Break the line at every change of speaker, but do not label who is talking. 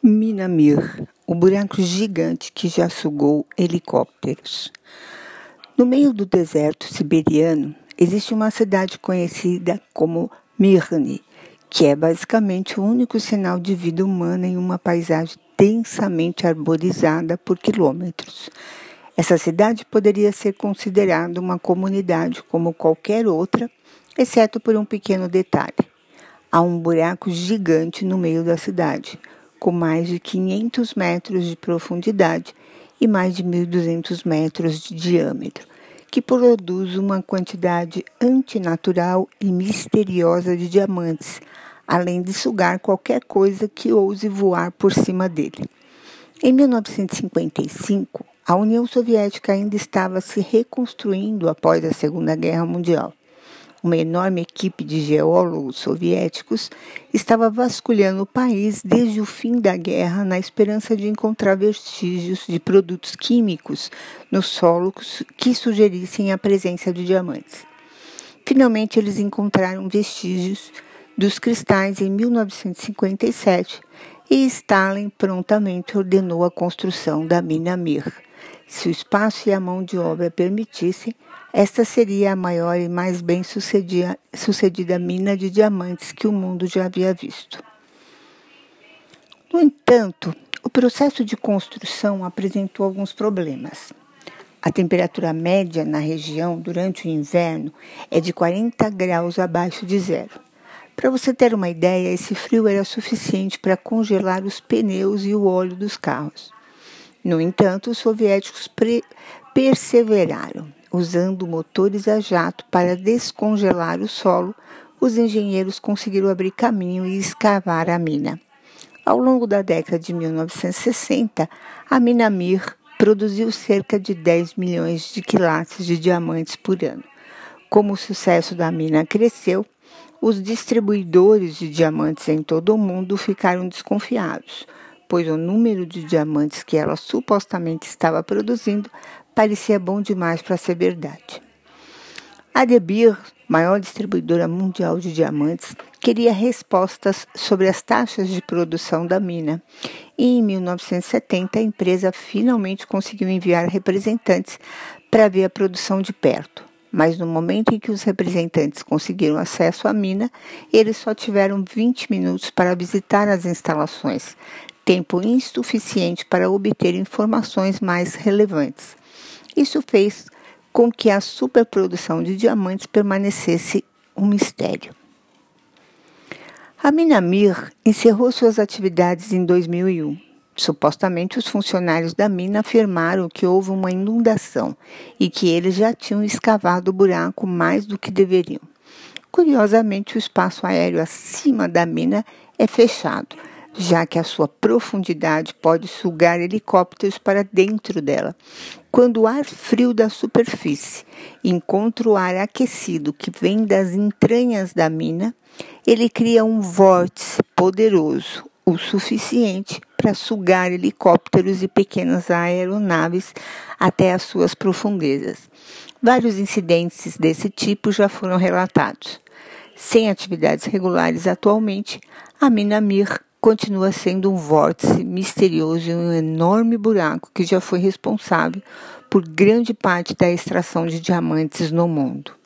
Minamir, o buraco gigante que já sugou helicópteros. No meio do deserto siberiano existe uma cidade conhecida como Mirny, que é basicamente o único sinal de vida humana em uma paisagem densamente arborizada por quilômetros. Essa cidade poderia ser considerada uma comunidade como qualquer outra, exceto por um pequeno detalhe. Há um buraco gigante no meio da cidade, com mais de 500 metros de profundidade e mais de 1.200 metros de diâmetro, que produz uma quantidade antinatural e misteriosa de diamantes, além de sugar qualquer coisa que ouse voar por cima dele. Em 1955, a União Soviética ainda estava se reconstruindo após a Segunda Guerra Mundial uma enorme equipe de geólogos soviéticos estava vasculhando o país desde o fim da guerra na esperança de encontrar vestígios de produtos químicos nos solos que sugerissem a presença de diamantes. Finalmente, eles encontraram vestígios dos cristais em 1957 e Stalin prontamente ordenou a construção da mina Mir. Se o espaço e a mão de obra permitissem, esta seria a maior e mais bem sucedida, sucedida mina de diamantes que o mundo já havia visto. No entanto, o processo de construção apresentou alguns problemas. A temperatura média na região durante o inverno é de 40 graus abaixo de zero. Para você ter uma ideia, esse frio era suficiente para congelar os pneus e o óleo dos carros. No entanto, os soviéticos perseveraram Usando motores a jato para descongelar o solo, os engenheiros conseguiram abrir caminho e escavar a mina. Ao longo da década de 1960, a mina Mir produziu cerca de 10 milhões de quilates de diamantes por ano. Como o sucesso da mina cresceu, os distribuidores de diamantes em todo o mundo ficaram desconfiados, pois o número de diamantes que ela supostamente estava produzindo parecia bom demais para ser verdade. A De Beer, maior distribuidora mundial de diamantes, queria respostas sobre as taxas de produção da mina. E em 1970, a empresa finalmente conseguiu enviar representantes para ver a produção de perto. Mas no momento em que os representantes conseguiram acesso à mina, eles só tiveram 20 minutos para visitar as instalações, tempo insuficiente para obter informações mais relevantes. Isso fez com que a superprodução de diamantes permanecesse um mistério. A Minamir encerrou suas atividades em 2001. Supostamente, os funcionários da mina afirmaram que houve uma inundação e que eles já tinham escavado o buraco mais do que deveriam. Curiosamente, o espaço aéreo acima da mina é fechado, já que a sua profundidade pode sugar helicópteros para dentro dela. Quando o ar frio da superfície encontra o ar aquecido que vem das entranhas da mina, ele cria um vórtice poderoso, o suficiente para sugar helicópteros e pequenas aeronaves até as suas profundezas. Vários incidentes desse tipo já foram relatados. Sem atividades regulares atualmente, a mina Mir continua sendo um vórtice misterioso e um enorme buraco que já foi responsável por grande parte da extração de diamantes no mundo.